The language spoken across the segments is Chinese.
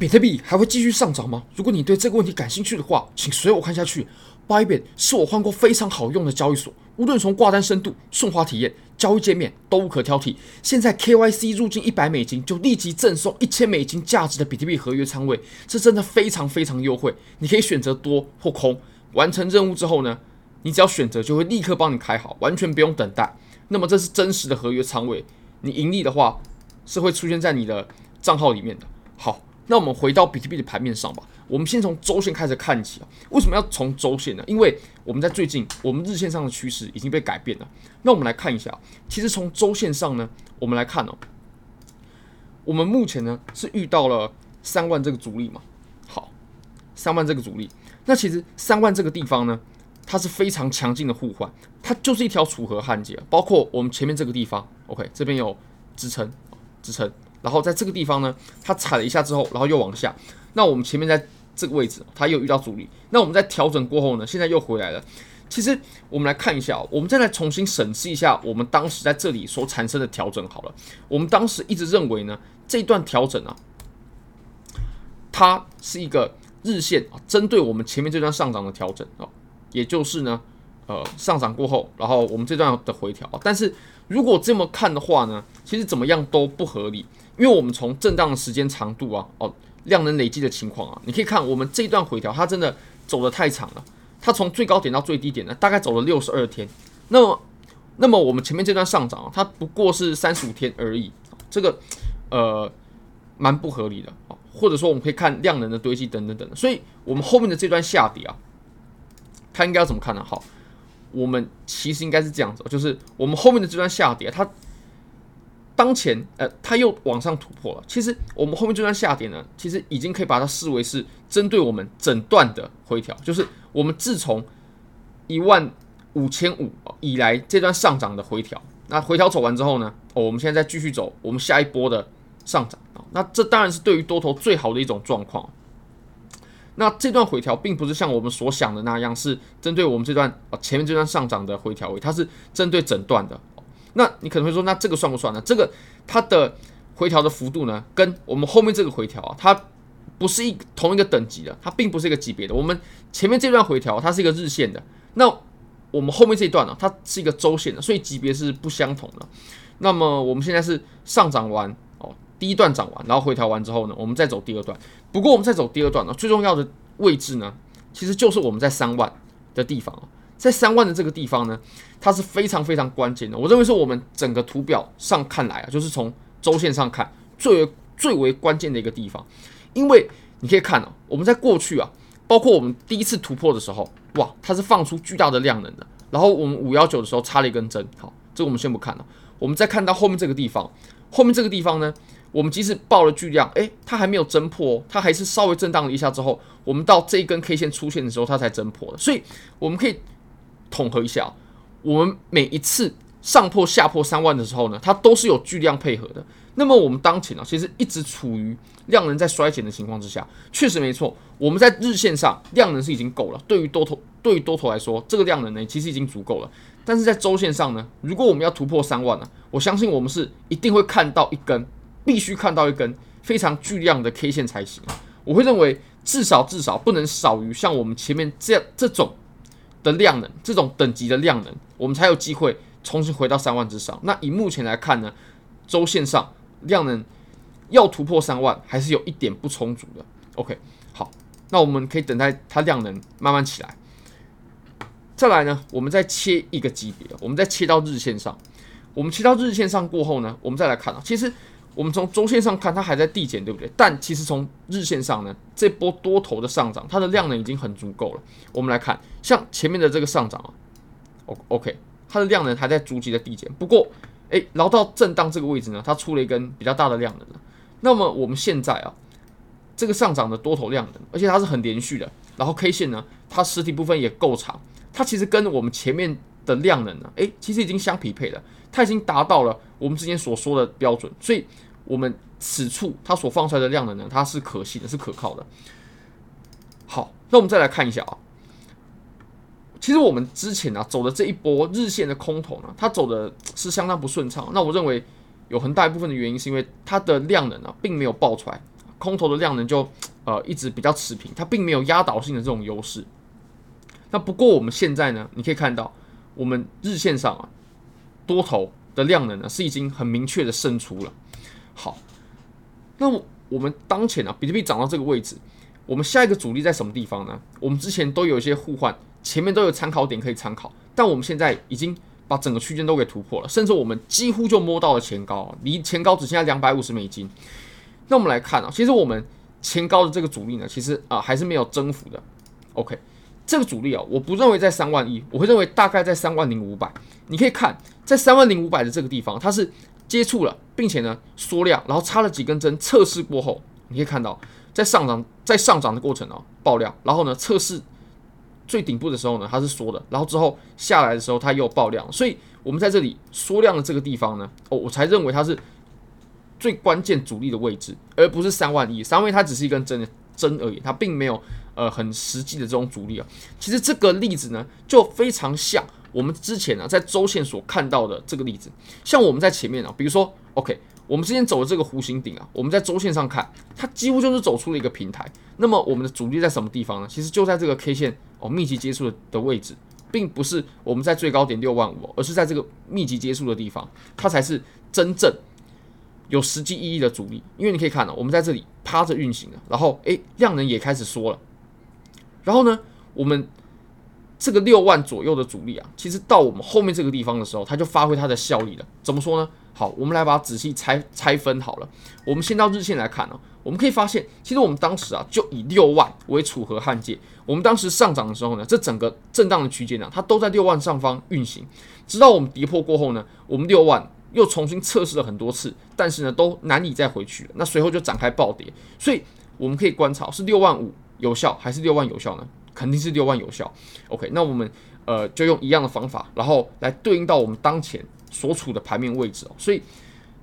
比特币还会继续上涨吗？如果你对这个问题感兴趣的话，请随我看下去。Bybit 是我换过非常好用的交易所，无论从挂单深度、顺滑体验、交易界面都无可挑剔。现在 KYC 入金一百美金就立即赠送一千美金价值的比特币合约仓位，这真的非常非常优惠。你可以选择多或空。完成任务之后呢，你只要选择就会立刻帮你开好，完全不用等待。那么这是真实的合约仓位，你盈利的话是会出现在你的账号里面的。好。那我们回到比特币的盘面上吧。我们先从周线开始看起啊。为什么要从周线呢？因为我们在最近，我们日线上的趋势已经被改变了。那我们来看一下，其实从周线上呢，我们来看哦，我们目前呢是遇到了三万这个阻力嘛。好，三万这个阻力，那其实三万这个地方呢，它是非常强劲的互换，它就是一条楚河汉界。包括我们前面这个地方，OK，这边有支撑，支撑。然后在这个地方呢，它踩了一下之后，然后又往下。那我们前面在这个位置，它又遇到阻力。那我们在调整过后呢，现在又回来了。其实我们来看一下，我们再来重新审视一下我们当时在这里所产生的调整好了。我们当时一直认为呢，这一段调整啊，它是一个日线啊，针对我们前面这段上涨的调整啊，也就是呢，呃，上涨过后，然后我们这段的回调。但是如果这么看的话呢，其实怎么样都不合理。因为我们从震荡的时间长度啊，哦，量能累积的情况啊，你可以看我们这一段回调，它真的走得太长了。它从最高点到最低点呢，大概走了六十二天。那么，那么我们前面这段上涨啊，它不过是三十五天而已，这个呃蛮不合理的啊。或者说，我们可以看量能的堆积等等等等。所以，我们后面的这段下跌啊，它应该要怎么看呢？好，我们其实应该是这样子，就是我们后面的这段下跌，它。当前，呃，它又往上突破了。其实我们后面这段下跌呢，其实已经可以把它视为是针对我们整段的回调，就是我们自从一万五千五以来这段上涨的回调。那回调走完之后呢，哦，我们现在再继续走，我们下一波的上涨啊。那这当然是对于多头最好的一种状况。那这段回调并不是像我们所想的那样，是针对我们这段啊前面这段上涨的回调位，它是针对整段的。那你可能会说，那这个算不算呢？这个它的回调的幅度呢，跟我们后面这个回调啊，它不是一同一个等级的，它并不是一个级别的。我们前面这段回调它是一个日线的，那我们后面这一段呢，它是一个周线的，所以级别是不相同的。那么我们现在是上涨完，第一段涨完，然后回调完之后呢，我们再走第二段。不过我们再走第二段呢，最重要的位置呢，其实就是我们在三万的地方。在三万的这个地方呢，它是非常非常关键的。我认为是我们整个图表上看来啊，就是从周线上看最为最为关键的一个地方。因为你可以看啊，我们在过去啊，包括我们第一次突破的时候，哇，它是放出巨大的量能的。然后我们五幺九的时候插了一根针，好，这个我们先不看了。我们再看到后面这个地方，后面这个地方呢，我们即使爆了巨量，诶，它还没有侦破哦，它还是稍微震荡了一下之后，我们到这一根 K 线出现的时候，它才侦破的。所以我们可以。统合一下，我们每一次上破下破三万的时候呢，它都是有巨量配合的。那么我们当前呢，其实一直处于量能在衰减的情况之下，确实没错。我们在日线上量能是已经够了，对于多头对于多头来说，这个量能呢其实已经足够了。但是在周线上呢，如果我们要突破三万呢，我相信我们是一定会看到一根，必须看到一根非常巨量的 K 线才行。我会认为至少至少不能少于像我们前面这样这种。的量能，这种等级的量能，我们才有机会重新回到三万之上。那以目前来看呢，周线上量能要突破三万，还是有一点不充足的。OK，好，那我们可以等待它量能慢慢起来。再来呢，我们再切一个级别，我们再切到日线上。我们切到日线上过后呢，我们再来看啊，其实。我们从周线上看，它还在递减，对不对？但其实从日线上呢，这波多头的上涨，它的量能已经很足够了。我们来看，像前面的这个上涨啊，OK，它的量能还在逐级的递减。不过，诶，然后到震荡这个位置呢，它出了一根比较大的量能了。那么我们现在啊，这个上涨的多头量能，而且它是很连续的。然后 K 线呢，它实体部分也够长，它其实跟我们前面的量能呢，诶，其实已经相匹配了。它已经达到了我们之前所说的标准，所以我们此处它所放出来的量能呢，它是可信的，是可靠的。好，那我们再来看一下啊，其实我们之前啊走的这一波日线的空头呢，它走的是相当不顺畅。那我认为有很大一部分的原因是因为它的量能啊并没有爆出来，空头的量能就呃一直比较持平，它并没有压倒性的这种优势。那不过我们现在呢，你可以看到我们日线上啊多头的量能呢是已经很明确的胜出了。好，那我们当前啊比特币涨到这个位置，我们下一个阻力在什么地方呢？我们之前都有一些互换，前面都有参考点可以参考，但我们现在已经把整个区间都给突破了，甚至我们几乎就摸到了前高，离前高只剩下两百五十美金。那我们来看啊，其实我们前高的这个阻力呢，其实啊还是没有征服的。OK。这个阻力啊，我不认为在三万一，我会认为大概在三万零五百。你可以看，在三万零五百的这个地方，它是接触了，并且呢缩量，然后插了几根针测试过后，你可以看到在上涨，在上涨的过程啊爆量，然后呢测试最顶部的时候呢它是缩的，然后之后下来的时候它又爆量，所以我们在这里缩量的这个地方呢，哦，我才认为它是最关键阻力的位置，而不是三万一。三万一它只是一根针针而已，它并没有。呃，很实际的这种阻力啊，其实这个例子呢，就非常像我们之前呢、在周线所看到的这个例子。像我们在前面啊，比如说，OK，我们之前走的这个弧形顶啊，我们在周线上看，它几乎就是走出了一个平台。那么我们的阻力在什么地方呢？其实就在这个 K 线哦密集接触的的位置，并不是我们在最高点六万五，而是在这个密集接触的地方，它才是真正有实际意义的阻力。因为你可以看到、我们在这里趴着运行了，然后诶，量能也开始缩了。然后呢，我们这个六万左右的阻力啊，其实到我们后面这个地方的时候，它就发挥它的效力了。怎么说呢？好，我们来把它仔细拆拆分好了。我们先到日线来看啊，我们可以发现，其实我们当时啊，就以六万为楚河汉界。我们当时上涨的时候呢，这整个震荡的区间呢，它都在六万上方运行。直到我们跌破过后呢，我们六万又重新测试了很多次，但是呢，都难以再回去了。那随后就展开暴跌。所以我们可以观察是六万五。有效还是六万有效呢？肯定是六万有效。OK，那我们呃就用一样的方法，然后来对应到我们当前所处的盘面位置哦。所以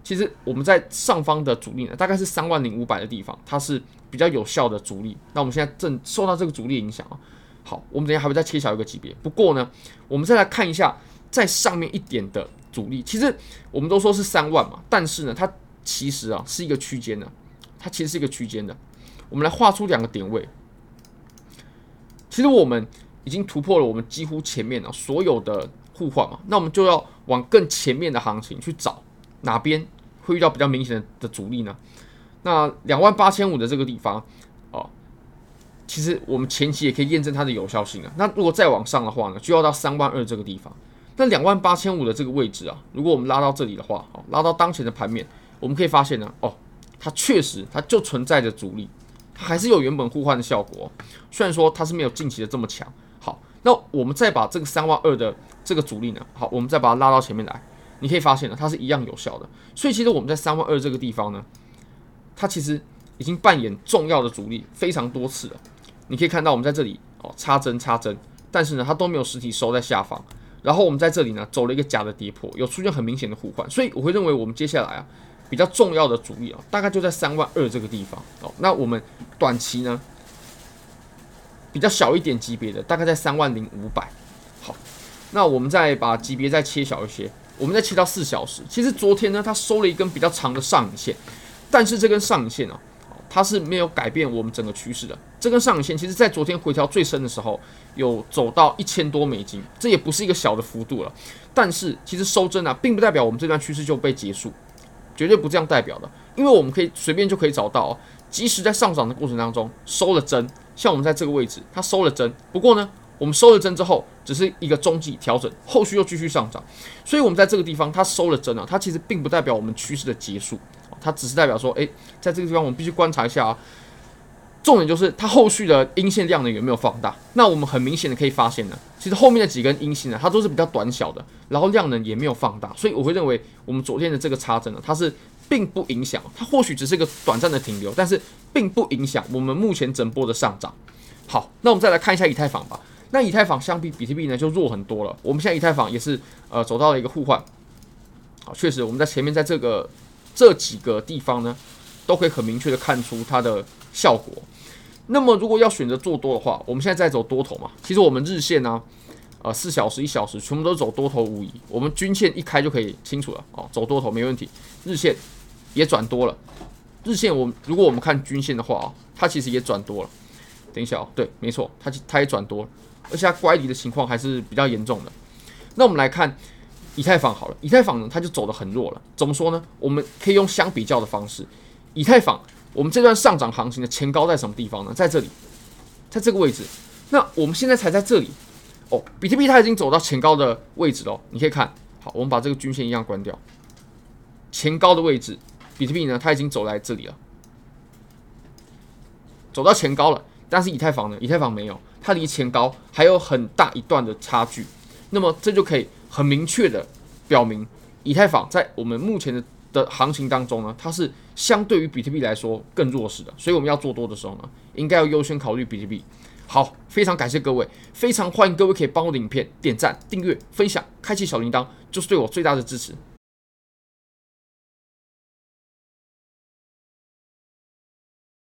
其实我们在上方的阻力呢，大概是三万零五百的地方，它是比较有效的阻力。那我们现在正受到这个阻力影响啊。好，我们等下还会再切小一个级别。不过呢，我们再来看一下在上面一点的阻力。其实我们都说是三万嘛，但是呢，它其实啊是一个区间的，它其实是一个区间的。我们来画出两个点位。其实我们已经突破了我们几乎前面啊所有的互换嘛，那我们就要往更前面的行情去找哪边会遇到比较明显的阻力呢？那两万八千五的这个地方哦，其实我们前期也可以验证它的有效性啊。那如果再往上的话呢，就要到三万二这个地方。那两万八千五的这个位置啊，如果我们拉到这里的话，哦，拉到当前的盘面，我们可以发现呢，哦，它确实它就存在着阻力。还是有原本互换的效果，虽然说它是没有近期的这么强。好，那我们再把这个三万二的这个阻力呢，好，我们再把它拉到前面来，你可以发现呢，它是一样有效的。所以其实我们在三万二这个地方呢，它其实已经扮演重要的阻力非常多次了。你可以看到我们在这里哦插针插针，但是呢它都没有实体收在下方。然后我们在这里呢走了一个假的跌破，有出现很明显的互换，所以我会认为我们接下来啊。比较重要的阻力啊，大概就在三万二这个地方哦。那我们短期呢，比较小一点级别的，大概在三万零五百。好，那我们再把级别再切小一些，我们再切到四小时。其实昨天呢，它收了一根比较长的上影线，但是这根上影线啊，它是没有改变我们整个趋势的。这根上影线其实在昨天回调最深的时候，有走到一千多美金，这也不是一个小的幅度了。但是其实收针啊，并不代表我们这段趋势就被结束。绝对不这样代表的，因为我们可以随便就可以找到，即使在上涨的过程当中收了针，像我们在这个位置，它收了针。不过呢，我们收了针之后，只是一个中继调整，后续又继续上涨。所以，我们在这个地方它收了针啊，它其实并不代表我们趋势的结束，它只是代表说，诶，在这个地方我们必须观察一下啊。重点就是它后续的阴线量呢有没有放大？那我们很明显的可以发现呢，其实后面的几根阴线呢，它都是比较短小的，然后量能也没有放大，所以我会认为我们昨天的这个插针呢，它是并不影响，它或许只是一个短暂的停留，但是并不影响我们目前整波的上涨。好，那我们再来看一下以太坊吧。那以太坊相比比特币呢就弱很多了。我们现在以太坊也是呃走到了一个互换，好，确实我们在前面在这个这几个地方呢，都可以很明确的看出它的效果。那么，如果要选择做多的话，我们现在在走多头嘛。其实我们日线呢、呃，四小时、一小时，全部都走多头无疑。我们均线一开就可以清楚了哦，走多头没问题。日线也转多了，日线我如果我们看均线的话啊，它其实也转多了。等一下哦，对，没错，它它也转多了，而且它乖离的情况还是比较严重的。那我们来看以太坊好了，以太坊呢，它就走得很弱了。怎么说呢？我们可以用相比较的方式，以太坊我们这段上涨行情的前高在什么地方呢？在这里，在这个位置。那我们现在才在这里哦，比特币它已经走到前高的位置了。你可以看好，我们把这个均线一样关掉，前高的位置，比特币呢，它已经走在这里了，走到前高了。但是以太坊呢？以太坊没有，它离前高还有很大一段的差距。那么这就可以很明确的表明，以太坊在我们目前的的行情当中呢，它是相对于比特币来说更弱势的。所以我们要做多的时候呢，应该要优先考虑比特币。好，非常感谢各位，非常欢迎各位可以帮我的影片点赞、订阅、分享、开启小铃铛，就是对我最大的支持。